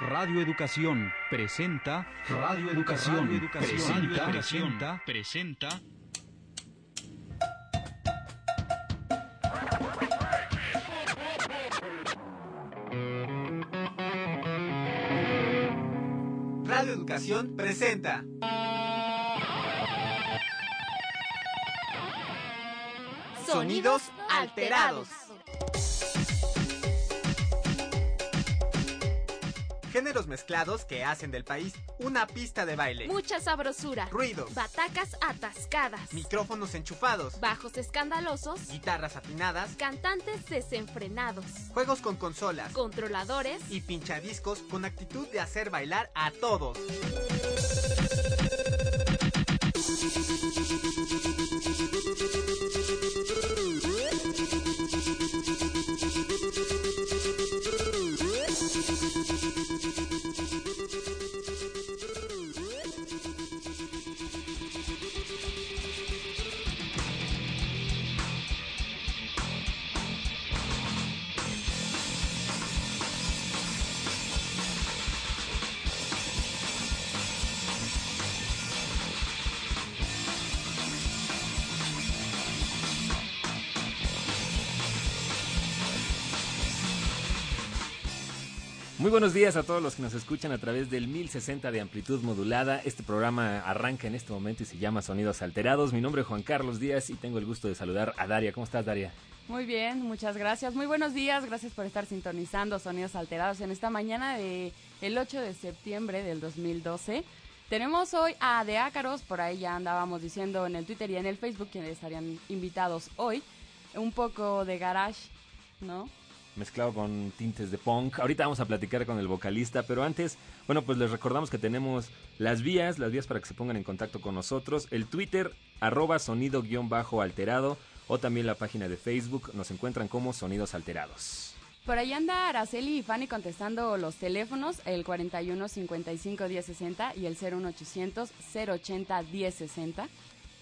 Radio Educación presenta Radio Educación, presenta, presenta, presenta. Radio Educación presenta. Sonidos alterados. Géneros mezclados que hacen del país una pista de baile. Mucha sabrosura. Ruidos. Batacas atascadas. Micrófonos enchufados. Bajos escandalosos. Guitarras afinadas. Cantantes desenfrenados. Juegos con consolas. Controladores. Y pinchadiscos con actitud de hacer bailar a todos. Muy buenos días a todos los que nos escuchan a través del 1060 de amplitud modulada. Este programa arranca en este momento y se llama Sonidos Alterados. Mi nombre es Juan Carlos Díaz y tengo el gusto de saludar a Daria. ¿Cómo estás, Daria? Muy bien, muchas gracias. Muy buenos días. Gracias por estar sintonizando Sonidos Alterados en esta mañana de el 8 de septiembre del 2012. Tenemos hoy a De Ácaros, por ahí ya andábamos diciendo en el Twitter y en el Facebook quienes estarían invitados hoy. Un poco de garage, ¿no? Mezclado con tintes de punk. Ahorita vamos a platicar con el vocalista, pero antes, bueno, pues les recordamos que tenemos las vías, las vías para que se pongan en contacto con nosotros. El Twitter, arroba sonido-alterado, o también la página de Facebook, nos encuentran como Sonidos Alterados. Por ahí anda Araceli y Fanny contestando los teléfonos, el 41 55 1060 y el 01800 080 1060.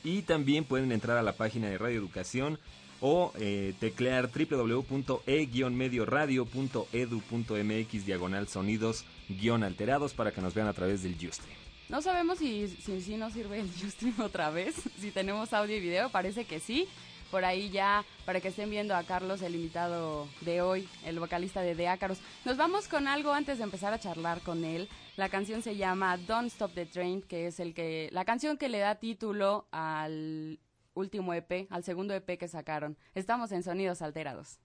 Y también pueden entrar a la página de Radio Educación o eh, teclear www.e-medioradio.edu.mx diagonal sonidos guion alterados para que nos vean a través del Ustream. No sabemos si, si, si nos sirve el Ustream otra vez, si tenemos audio y video, parece que sí. Por ahí ya, para que estén viendo a Carlos, el invitado de hoy, el vocalista de The Ácaros. Nos vamos con algo antes de empezar a charlar con él. La canción se llama Don't Stop the Train, que es el que, la canción que le da título al último EP, al segundo EP que sacaron. Estamos en Sonidos Alterados.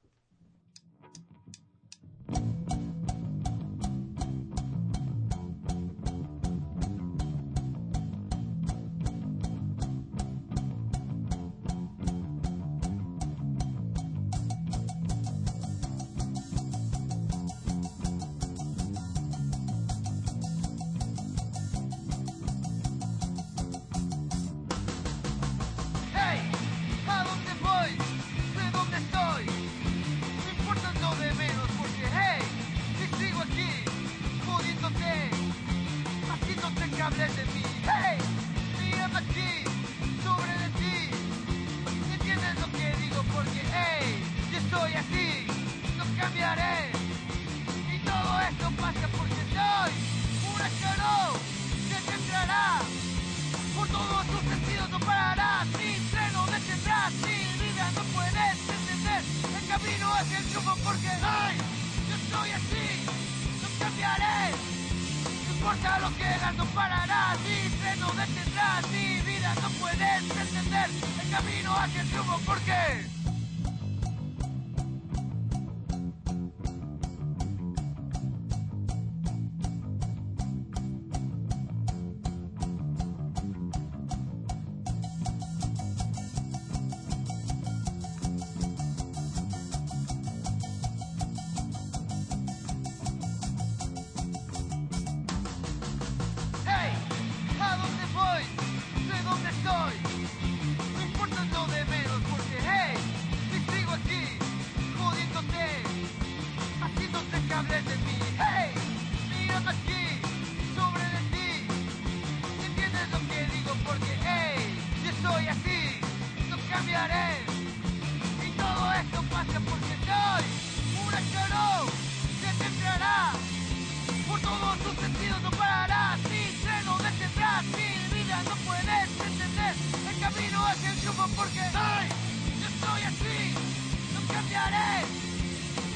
Camino hacia el triunfo porque ¡ay! yo estoy así, no cambiaré. No importa lo que hagas, no pararás, mi tren no detendrás, mi vida no puedes entender el camino hacia el triunfo porque porque soy, yo soy así, no cambiaré.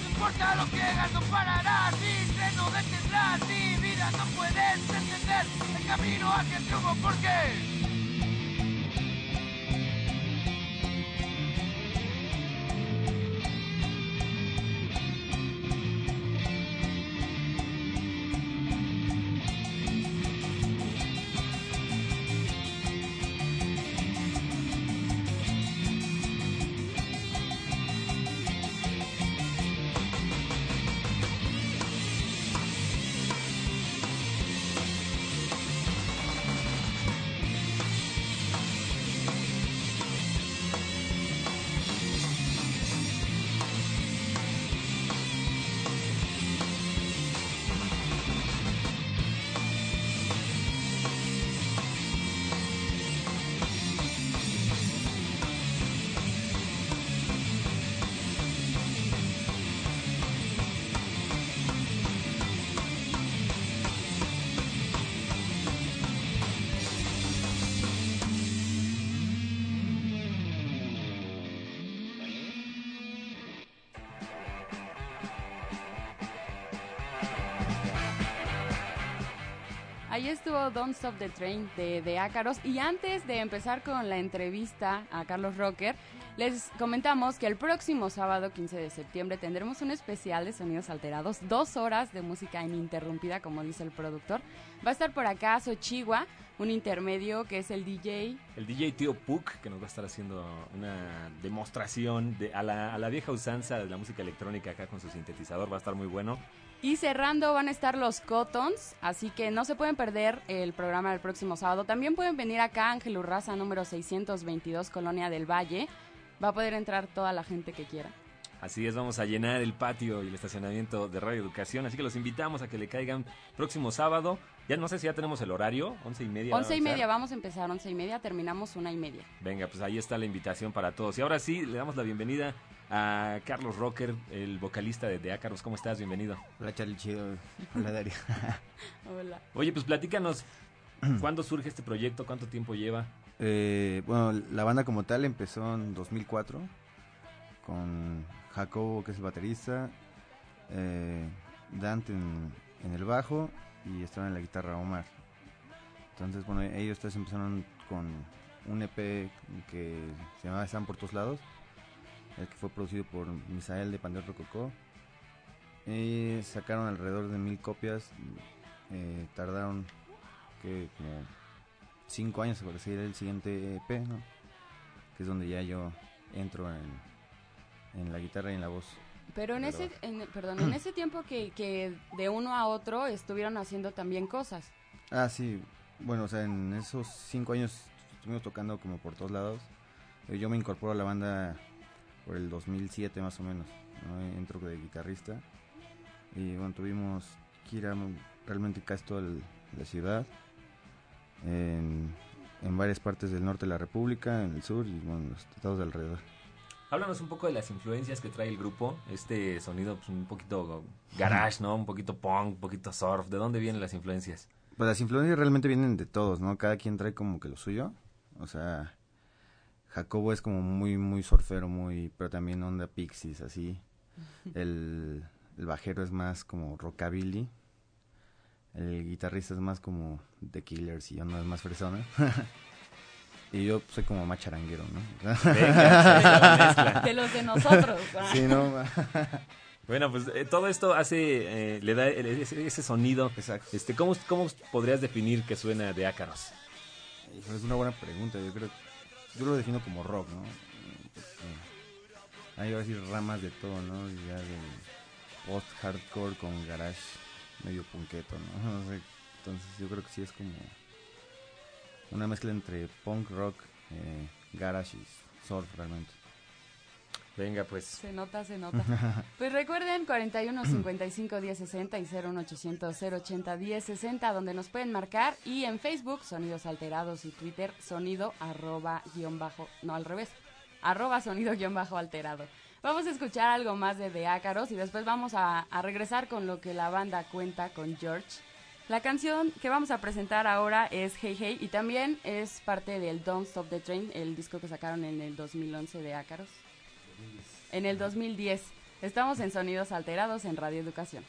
No importa lo que hagas, no pararás, mi tren no detendrás, mi vida no puedes entender el camino hacia el triunfo porque... Don't Stop the Train de, de Ácaros. Y antes de empezar con la entrevista a Carlos Rocker, les comentamos que el próximo sábado 15 de septiembre tendremos un especial de sonidos alterados, dos horas de música ininterrumpida, como dice el productor. Va a estar por acá Sochigua, un intermedio que es el DJ. El DJ Tío Puck, que nos va a estar haciendo una demostración de, a, la, a la vieja usanza de la música electrónica acá con su sintetizador, va a estar muy bueno. Y cerrando van a estar los Cottons, así que no se pueden perder el programa del próximo sábado. También pueden venir acá, Ángel Urraza, número 622, Colonia del Valle. Va a poder entrar toda la gente que quiera. Así es, vamos a llenar el patio y el estacionamiento de Radio Educación, así que los invitamos a que le caigan próximo sábado. Ya no sé si ya tenemos el horario, once y media. Once y ¿va a media, vamos a empezar, once y media, terminamos una y media. Venga, pues ahí está la invitación para todos. Y ahora sí, le damos la bienvenida a Carlos Rocker, el vocalista de, de Ácaros. ¿Cómo estás? Bienvenido. Hola Charlie Chido, hola Dario. Hola. Oye, pues platícanos, ¿cuándo surge este proyecto? ¿Cuánto tiempo lleva? Eh, bueno, la banda como tal empezó en 2004 con Jacobo, que es el baterista, eh, Dante en, en el bajo y estaba en la guitarra Omar. Entonces, bueno, ellos tres empezaron con un EP que se llamaba Están por todos lados, el que fue producido por Misael de Pandero Rococó. Y sacaron alrededor de mil copias. eh, tardaron que como cinco años para seguir el siguiente EP. Que es donde ya yo entro en, en la guitarra y en la voz. Pero en ese, en- perdón, en ese tiempo que, que de uno a otro estuvieron haciendo también cosas. Ah, sí. Bueno, o sea, en esos cinco años estuvimos tocando como por todos lados. Eh, Yo me incorporo a la banda por el 2007 más o menos. ¿no? Entro de guitarrista. Y bueno, tuvimos gira realmente casi toda el- la ciudad. En, en varias partes del norte de la República, en el sur y bueno, los estados de alrededor. Háblanos un poco de las influencias que trae el grupo, este sonido pues, un poquito garage, ¿no? Un poquito punk, un poquito surf. ¿De dónde vienen las influencias? Pues las influencias realmente vienen de todos, ¿no? Cada quien trae como que lo suyo. O sea, Jacobo es como muy, muy surfero, muy, pero también onda pixies, así. El, el bajero es más como rockabilly. El guitarrista es más como The Killers y onda es más fresona. y yo soy como más charanguero, ¿no? Venga. De los de nosotros. sí, ¿no? Bueno, pues eh, todo esto hace, eh, le da el- ese, ese sonido. Exacto. Este, ¿cómo, ¿Cómo podrías definir que suena de Ácaros? Es una buena pregunta. Yo creo, yo lo defino como rock, ¿no? Porque hay ahora sí ramas de todo, ¿no? Ya de post hardcore con garage medio punqueto, ¿no? Entonces yo creo que sí es como una mezcla entre punk rock, eh, garage y surf realmente. Venga, pues. Se nota, se nota. Pues recuerden 41 55 10 60 y 01800 080 10 60 donde nos pueden marcar y en Facebook Sonidos Alterados y Twitter sonido arroba guion bajo, no al revés, arroba sonido guion bajo alterado. Vamos a escuchar algo más de The Ácaros y después vamos a, a regresar con lo que la banda cuenta con George. La canción que vamos a presentar ahora es Hey Hey y también es parte del Don't Stop the Train, el disco que sacaron en el 2011 de Ácaros. en el 2010. Estamos en Sonidos Alterados en Radio Educación.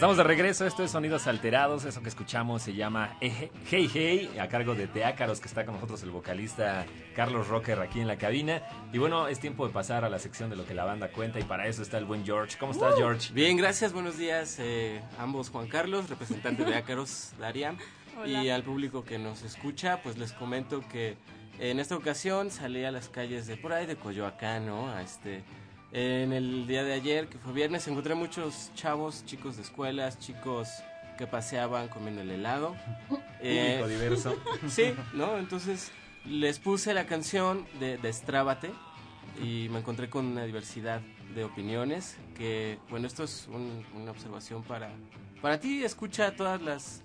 Estamos de regreso, esto es Sonidos Alterados, eso que escuchamos se llama Hey Hey, a cargo de Teácaros, que está con nosotros el vocalista Carlos Rocker aquí en la cabina. Y bueno, es tiempo de pasar a la sección de lo que la banda cuenta y para eso está el buen George. ¿Cómo estás, George? Bien, gracias, buenos días eh, ambos Juan Carlos, representante de Ácaros, Darían, y al público que nos escucha, pues les comento que en esta ocasión salí a las calles de por ahí de Coyoacán, ¿no? A este en el día de ayer, que fue viernes, encontré muchos chavos, chicos de escuelas, chicos que paseaban comiendo el helado. Público diverso. Sí, ¿no? Entonces les puse la canción de Destrábate y me encontré con una diversidad de opiniones que, bueno, esto es un- una observación para, para ti. Escucha todas las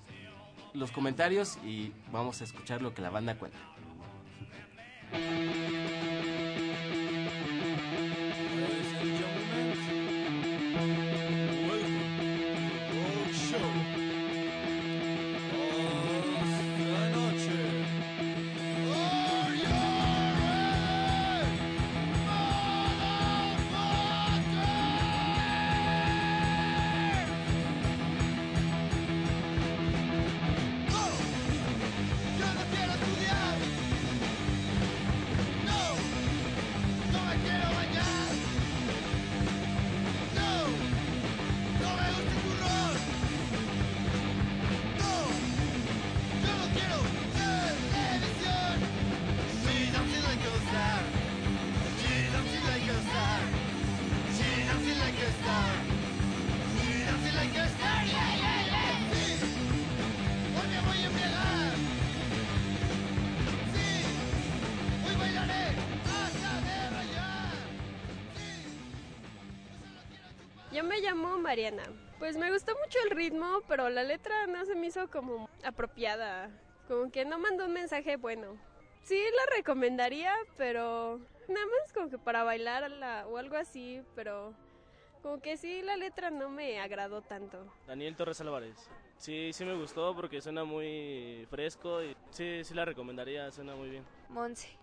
los comentarios y vamos a escuchar lo que la banda cuenta. Yo me llamo Mariana. Pues me gustó mucho el ritmo, pero la letra no se me hizo como apropiada. Como que no mandó un mensaje bueno. Sí la recomendaría, pero nada más como que para bailarla o algo así, pero como que sí la letra no me agradó tanto. Daniel Torres Álvarez. Sí, sí me gustó porque suena muy fresco y sí, sí la recomendaría, suena muy bien. Monse.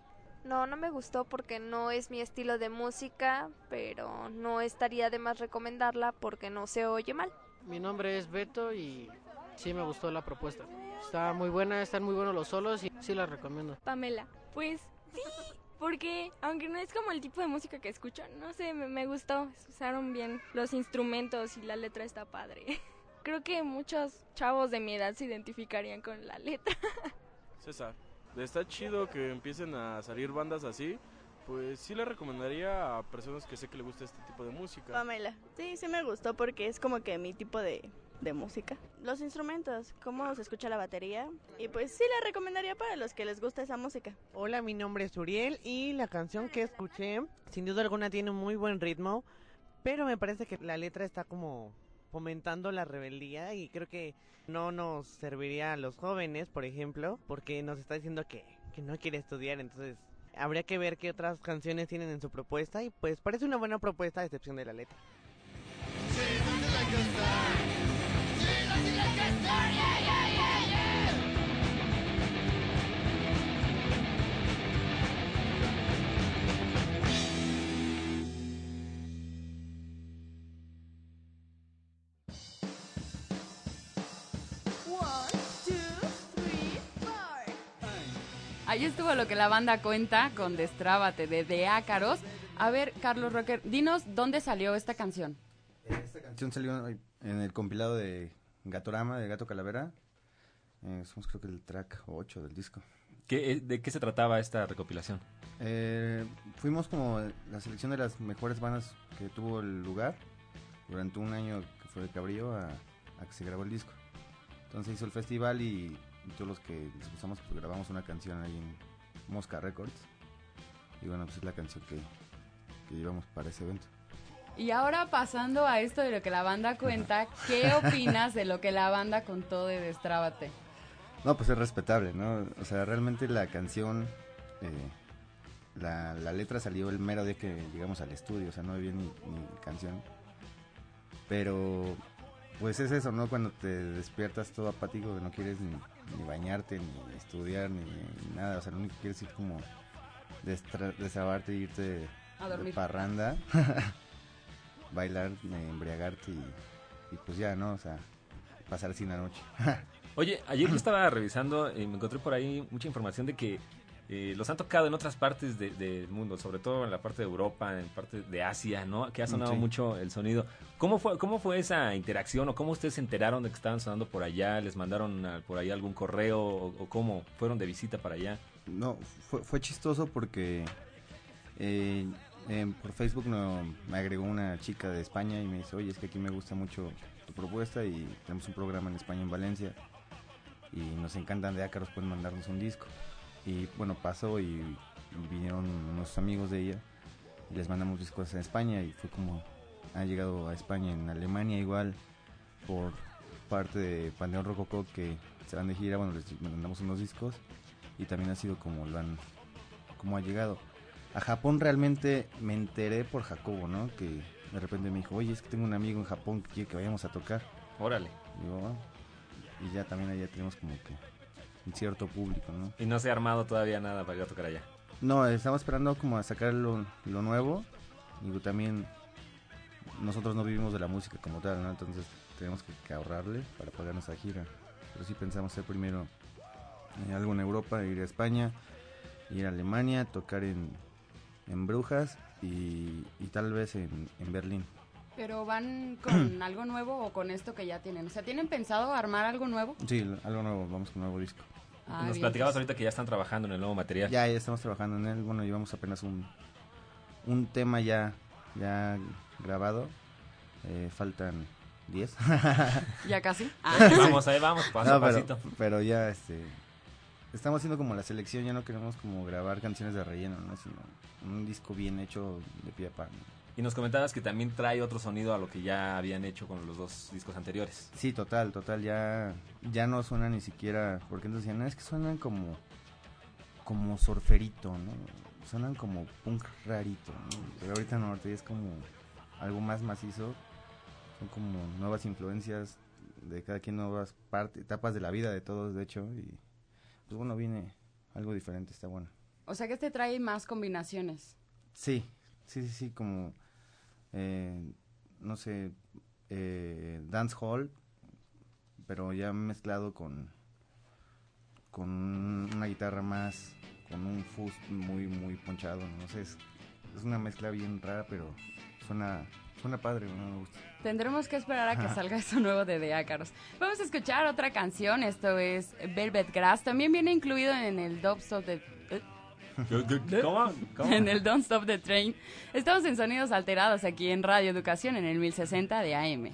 No, no me gustó porque no es mi estilo de música, pero no estaría de más recomendarla porque no se oye mal. Mi nombre es Beto y sí me gustó la propuesta. Está muy buena, están muy buenos los solos y sí la recomiendo. Pamela, pues sí, porque aunque no es como el tipo de música que escucho, no sé, me, me gustó. Usaron bien los instrumentos y la letra está padre. Creo que muchos chavos de mi edad se identificarían con la letra. César, está chido que empiecen a salir bandas así. Pues sí le recomendaría a personas que sé que le gusta este tipo de música. Pamela, sí, sí me gustó porque es como que mi tipo de, de música. Los instrumentos, cómo se escucha la batería. Y pues sí la recomendaría para los que les gusta esa música. Hola, mi nombre es Uriel y la canción que escuché, sin duda alguna, tiene un muy buen ritmo. Pero me parece que la letra está como fomentando la rebeldía y creo que no nos serviría a los jóvenes, por ejemplo, porque nos está diciendo que, que no quiere estudiar, entonces habría que ver qué otras canciones tienen en su propuesta y pues parece una buena propuesta a excepción de la letra. Ahí estuvo lo que la banda cuenta con Destrábate de De Ácaros. A ver, Carlos Rocker, dinos dónde salió esta canción. Esta canción salió en el compilado de Gatorama, de Gato Calavera. Eh, somos creo que el track 8 del disco. ¿Qué, ¿De qué se trataba esta recopilación? Eh, fuimos como la selección de las mejores bandas que tuvo el lugar durante un año que fue de Cabrillo a, a que se grabó el disco. Entonces hizo el festival y, y todos los que les gustamos pues grabamos una canción ahí en Mosca Records. Y bueno, pues es la canción que, que llevamos para ese evento. Y ahora pasando a esto de lo que la banda cuenta, ¿qué opinas de lo que la banda contó de Destrábate? No, pues es respetable, ¿no? O sea, realmente la canción, eh, la, la, letra salió el mero día que llegamos al estudio, o sea, no había ni, ni canción. Pero, pues es eso, ¿no? Cuando te despiertas todo apático, que no quieres ni, ni bañarte, ni estudiar, ni, ni, nada, o sea, lo único que quieres es ir como desabarte e irte a dormir. de parranda, bailar, embriagarte y, y pues ya, ¿no? O sea, pasar así una noche. Oye, ayer yo estaba revisando y me encontré por ahí mucha información de que eh, los han tocado en otras partes del de, mundo, sobre todo en la parte de Europa, en parte de Asia, ¿no? Que ha sonado sí. mucho el sonido. ¿Cómo fue, ¿Cómo fue esa interacción o cómo ustedes se enteraron de que estaban sonando por allá? ¿Les mandaron a, por ahí algún correo o, o, cómo fueron de visita para allá? No, fue, fue chistoso porque eh, eh, por Facebook no, me agregó una chica de España y me dice, oye, es que aquí me gusta mucho tu propuesta y tenemos un programa en España en Valencia y nos encantan de ácaros, pueden mandarnos un disco. Y bueno, pasó y vinieron unos amigos de ella y les mandamos discos en España y fue como ha llegado a España, en Alemania igual, por parte de Panteón Rococó que se van de gira, bueno, les mandamos unos discos y también ha sido como lo han, como ha llegado. A Japón realmente me enteré por Jacobo, ¿no? Que de repente me dijo, oye, es que tengo un amigo en Japón que quiere que vayamos a tocar. Órale. Y oh, y ya también allá tenemos como que un cierto público, ¿no? Y no se ha armado todavía nada para ir a tocar allá. No, estamos esperando como a sacar lo, lo nuevo. Y también nosotros no vivimos de la música como tal, ¿no? Entonces tenemos que, que ahorrarle para pagar nuestra gira. Pero sí pensamos hacer primero eh, algo en Europa, ir a España, ir a Alemania, tocar en, en Brujas y, y tal vez en, en Berlín. ¿Pero van con algo nuevo o con esto que ya tienen? O sea, ¿tienen pensado armar algo nuevo? Sí, algo nuevo, vamos con un nuevo disco. Ah, Nos bien, platicabas pues. ahorita que ya están trabajando en el nuevo material. Ya, ya estamos trabajando en él. Bueno, llevamos apenas un, un tema ya, ya grabado. Eh, faltan 10. ¿Ya casi? Ah. Ahí vamos, ahí vamos, paso no, a pasito. Pero, pero, ya, este... Estamos haciendo como la selección, ya no queremos como grabar canciones de relleno, ¿no? Sino un disco bien hecho de pie a pan. Y nos comentabas que también trae otro sonido a lo que ya habían hecho con los dos discos anteriores. Sí, total, total, ya, ya no suena ni siquiera, porque entonces decían, "No, es que suenan como, como surferito, ¿no? Suenan como punk rarito, ¿no? Pero ahorita no, ahorita ya es como algo más macizo, son como nuevas influencias de cada quien, nuevas partes, etapas de la vida de todos, de hecho, y pues bueno, viene algo diferente, está bueno. O sea que este trae más combinaciones. Sí, sí, sí, sí, como, eh, no sé, eh, dance hall, pero ya mezclado con, con una guitarra más, con un fuzz muy, muy ponchado, no sé, es, es una mezcla bien rara, pero suena, suena padre, ¿no? me gusta. Tendremos que esperar a que salga eso nuevo de The Ácaros. Vamos a escuchar otra canción, esto es Velvet Grass. También viene incluido en el Stop the... ¿eh? ¿Cómo? ¿Cómo? En el Don't Stop the Train. Estamos en Sonidos Alterados aquí en Radio Educación en el 1060 de AM.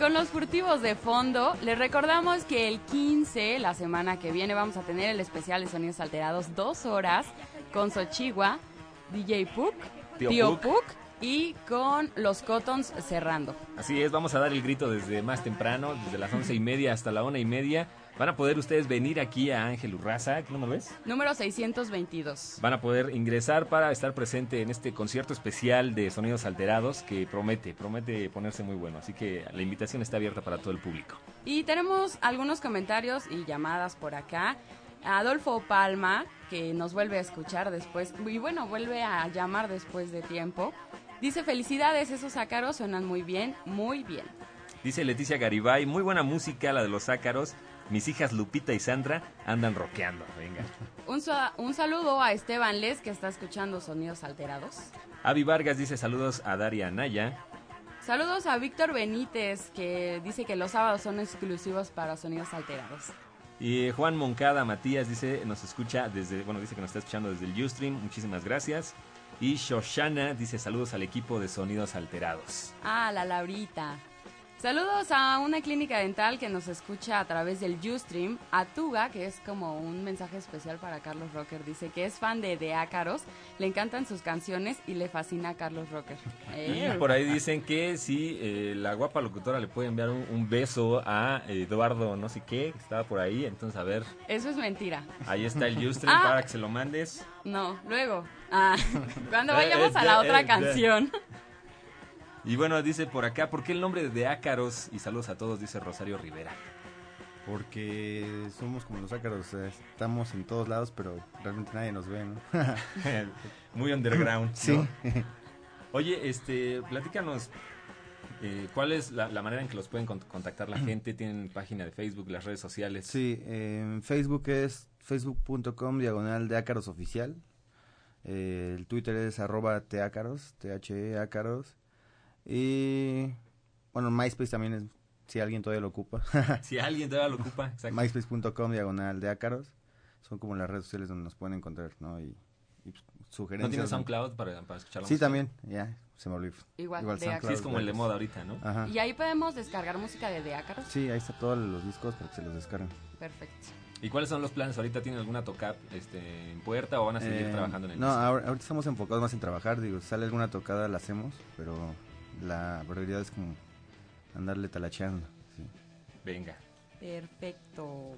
Con los furtivos de fondo, les recordamos que el 15, la semana que viene, vamos a tener el especial de Sonidos Alterados, dos horas, con Sochigua, DJ Puck, Tío Tío, Puck. Puck, y con los Cottons cerrando. Así es, vamos a dar el grito desde más temprano, desde las once y media hasta la una y media. Van a poder ustedes venir aquí a Ángel Urraza, ¿qué número es? Número 622. Van a poder ingresar para estar presente en este concierto especial de Sonidos Alterados que promete, promete ponerse muy bueno. Así que la invitación está abierta para todo el público. Y tenemos algunos comentarios y llamadas por acá. Adolfo Palma, que nos vuelve a escuchar después, y bueno, vuelve a llamar después de tiempo. Dice, felicidades, esos ácaros suenan muy bien, muy bien. Dice Leticia Garibay, muy buena música la de los ácaros. Mis hijas Lupita y Sandra andan rockeando. Venga. Un, un saludo a Esteban Les, que está escuchando sonidos alterados. Avi Vargas dice saludos a Daria Anaya. Saludos a Víctor Benítez, que dice que los sábados son exclusivos para sonidos alterados. Y Juan Moncada Matías dice, nos escucha desde, bueno, dice que nos está escuchando desde el Ustream. Muchísimas gracias. Y Shoshana dice saludos al equipo de Sonidos Alterados. Ah, la Laurita. Saludos a una clínica dental que nos escucha a través del Ustream. A Tuga, que es como un mensaje especial para Carlos Rocker. Dice que es fan de De Ácaros, le encantan sus canciones y le fascina a Carlos Rocker. Y Eh, por ahí dicen que si eh, la guapa locutora le puede enviar un, un beso a Eduardo no sé qué, que estaba por ahí. Entonces, a ver, Eso es mentira. ahí está el Ustream Ah. para que se lo mandes. No, luego. Ah, cuando Eh, vayamos a la otra canción. Y bueno, dice por acá, ¿por qué el nombre de Ácaros? Y saludos a todos, dice Rosario Rivera. Porque somos como los ácaros, sea, estamos en todos lados, pero realmente nadie nos ve, ¿no? Muy underground. Sí. ¿no? Oye, este, platícanos, eh, ¿cuál es la, la manera en que los pueden con- contactar la gente? ¿Tienen página de Facebook, las redes sociales? Sí, en Facebook es facebook.com diagonal de ácaros oficial. Eh, el Twitter es arroba teácaros, T-H-E ácaros. Y bueno, MySpace también es, si alguien todavía lo ocupa. Si alguien todavía lo ocupa, exacto. MySpace.com diagonal de ácaros. Son como las redes sociales donde nos pueden encontrar, ¿no? Y, y, pues, sugerencias. ¿No tienes SoundCloud para, para escuchar la Sí, música? también, ya, se me olvidó. Igual, de SoundCloud, Sí, es como el de moda ahorita, ¿no? Ajá. Y ahí podemos descargar música de De Ácaros. Sí, ahí está todos los discos para que se los descarguen. Perfecto. ¿Y cuáles son los planes? ¿Ahorita tienen alguna tocada este, en puerta o van a seguir Eh, trabajando en el No, ahora- ahorita estamos enfocados más en trabajar. Digo, sale alguna tocada, la hacemos, pero la prioridad es como andarle talacheando. sí. Venga. Perfecto.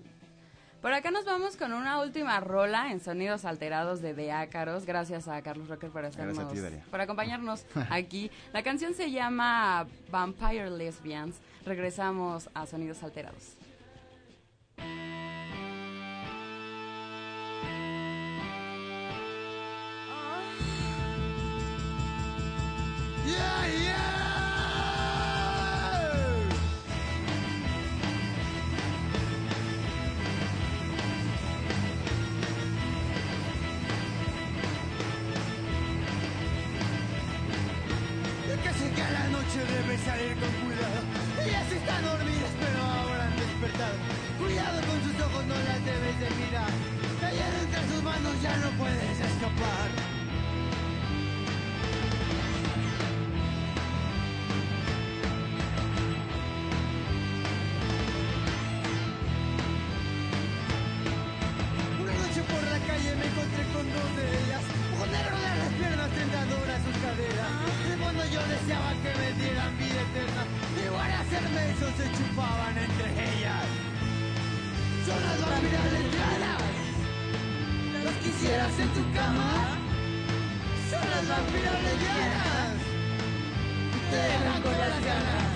Por acá nos vamos con una última rola en sonidos alterados de De Ácaros. Gracias a Carlos Rocker por ti, Daria. por acompañarnos aquí. La canción se llama Vampire Lesbians. Regresamos a Sonidos Alterados. ¿Las quisieras en tu cama? Son las vampiras lesbianas. Te dejan con las ganas.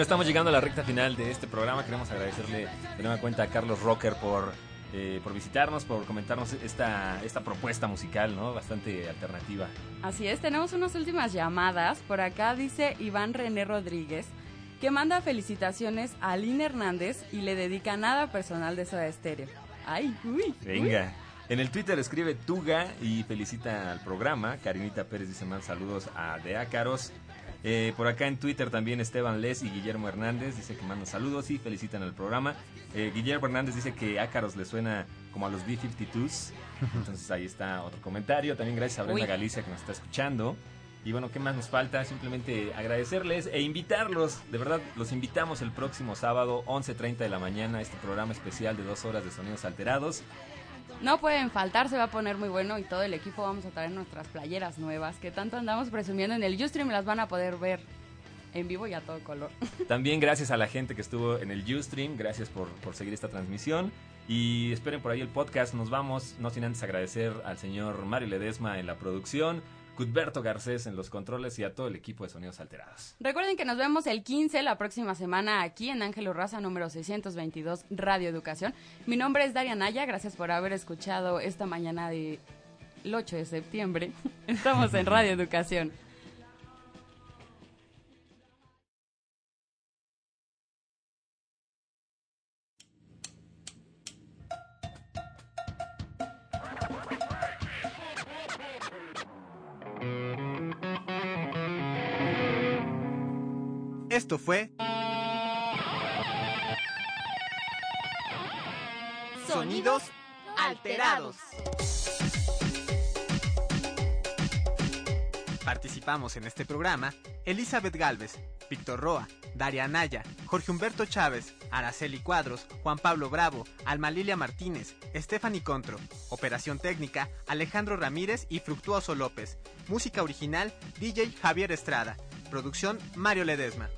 Bueno, estamos llegando a la recta final de este programa. Queremos agradecerle de nueva cuenta a Carlos Rocker por, eh, por visitarnos, por comentarnos esta, esta propuesta musical, ¿no? Bastante alternativa. Así es, tenemos unas últimas llamadas. Por acá dice Iván René Rodríguez que manda felicitaciones a Aline Hernández y le dedica nada personal de Soda Stereo. Ay, uy. Venga. En el Twitter escribe Tuga y felicita al programa. Karinita Pérez dice más saludos a De Ácaros. Eh, por acá en Twitter también Esteban Les y Guillermo Hernández dice que mandan saludos y felicitan al programa. Eh, Guillermo Hernández dice que Ácaros le suena como a los B-52s. Entonces ahí está otro comentario. También gracias a Brenda Uy. Galicia que nos está escuchando. Y bueno, ¿qué más nos falta? Simplemente agradecerles e invitarlos. De verdad, los invitamos el próximo sábado, 11.30 de la mañana, a este programa especial de dos horas de sonidos alterados. No pueden faltar, se va a poner muy bueno y todo el equipo vamos a traer nuestras playeras nuevas que tanto andamos presumiendo en el Ustream, las van a poder ver en vivo y a todo color. También gracias a la gente que estuvo en el Ustream, gracias por, por seguir esta transmisión. Y esperen por ahí el podcast. Nos vamos, no sin antes agradecer al señor Mario Ledesma en la producción, Cudberto Garcés en los controles y a todo el equipo de Sonidos Alterados. Recuerden que nos vemos el 15 la próxima semana aquí en Ángel Urraza número 622 Radio Educación. Mi nombre es Daria Naya, gracias por haber escuchado esta mañana del 8 de septiembre. Estamos en Radio Educación. Esto fue Sonidos Alterados. Participamos en este programa Elizabeth Galvez, Víctor Roa, Daria Anaya, Jorge Humberto Chávez, Araceli Cuadros, Juan Pablo Bravo, Alma Lilia Martínez, Stephanie Contro. Operación técnica, Alejandro Ramírez y Fructuoso López. Música original, DJ Javier Estrada. Producción, Mario Ledesma.